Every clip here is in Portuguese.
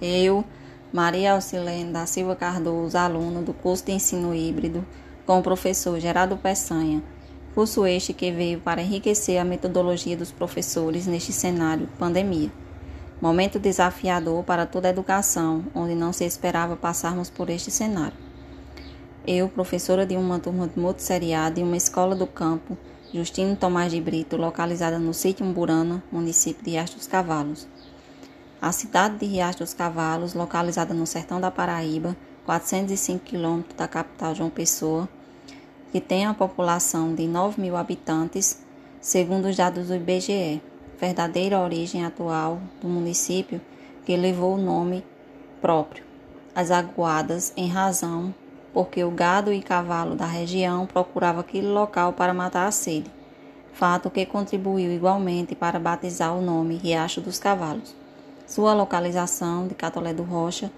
Eu, Maria Auxilene da Silva Cardoso, aluna do curso de ensino híbrido, com o professor Gerardo Peçanha, curso este que veio para enriquecer a metodologia dos professores neste cenário pandemia. Momento desafiador para toda a educação, onde não se esperava passarmos por este cenário. Eu, professora de uma turma de multisseriado em uma escola do campo, Justino Tomás de Brito, localizada no sítio Umburana, município de dos Cavalos. A cidade de Riacho dos Cavalos, localizada no sertão da Paraíba, 405 quilômetros da capital João Pessoa, que tem a população de 9 mil habitantes, segundo os dados do IBGE, verdadeira origem atual do município que levou o nome próprio, as aguadas, em razão porque o gado e cavalo da região procuravam aquele local para matar a sede, fato que contribuiu igualmente para batizar o nome Riacho dos Cavalos sua localização de Catolé do Rocha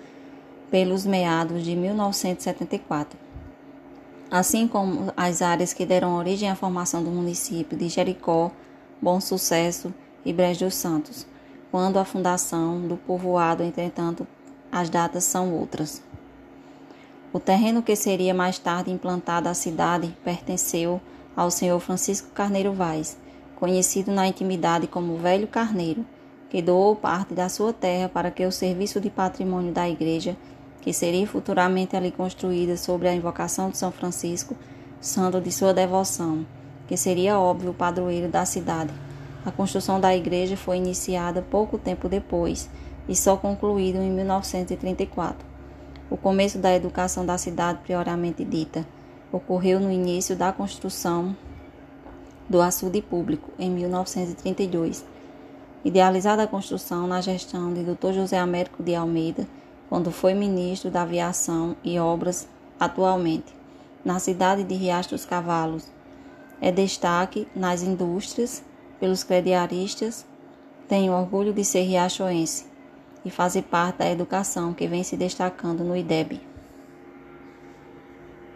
pelos meados de 1974, assim como as áreas que deram origem à formação do município de Jericó, Bom Sucesso e Brejo dos Santos, quando a fundação do povoado, entretanto, as datas são outras. O terreno que seria mais tarde implantado à cidade pertenceu ao senhor Francisco Carneiro Vaz, conhecido na intimidade como Velho Carneiro, que doou parte da sua terra para que o serviço de patrimônio da igreja, que seria futuramente ali construída sobre a invocação de São Francisco, santo de sua devoção, que seria óbvio padroeiro da cidade. A construção da igreja foi iniciada pouco tempo depois e só concluída em 1934. O começo da educação da cidade, prioramente dita, ocorreu no início da construção do açude público, em 1932 idealizada a construção na gestão de Dr. José Américo de Almeida, quando foi ministro da Aviação e Obras atualmente, na cidade de Riacho dos Cavalos. É destaque nas indústrias pelos crediaristas. Tenho orgulho de ser riachoense e fazer parte da educação que vem se destacando no IDEB.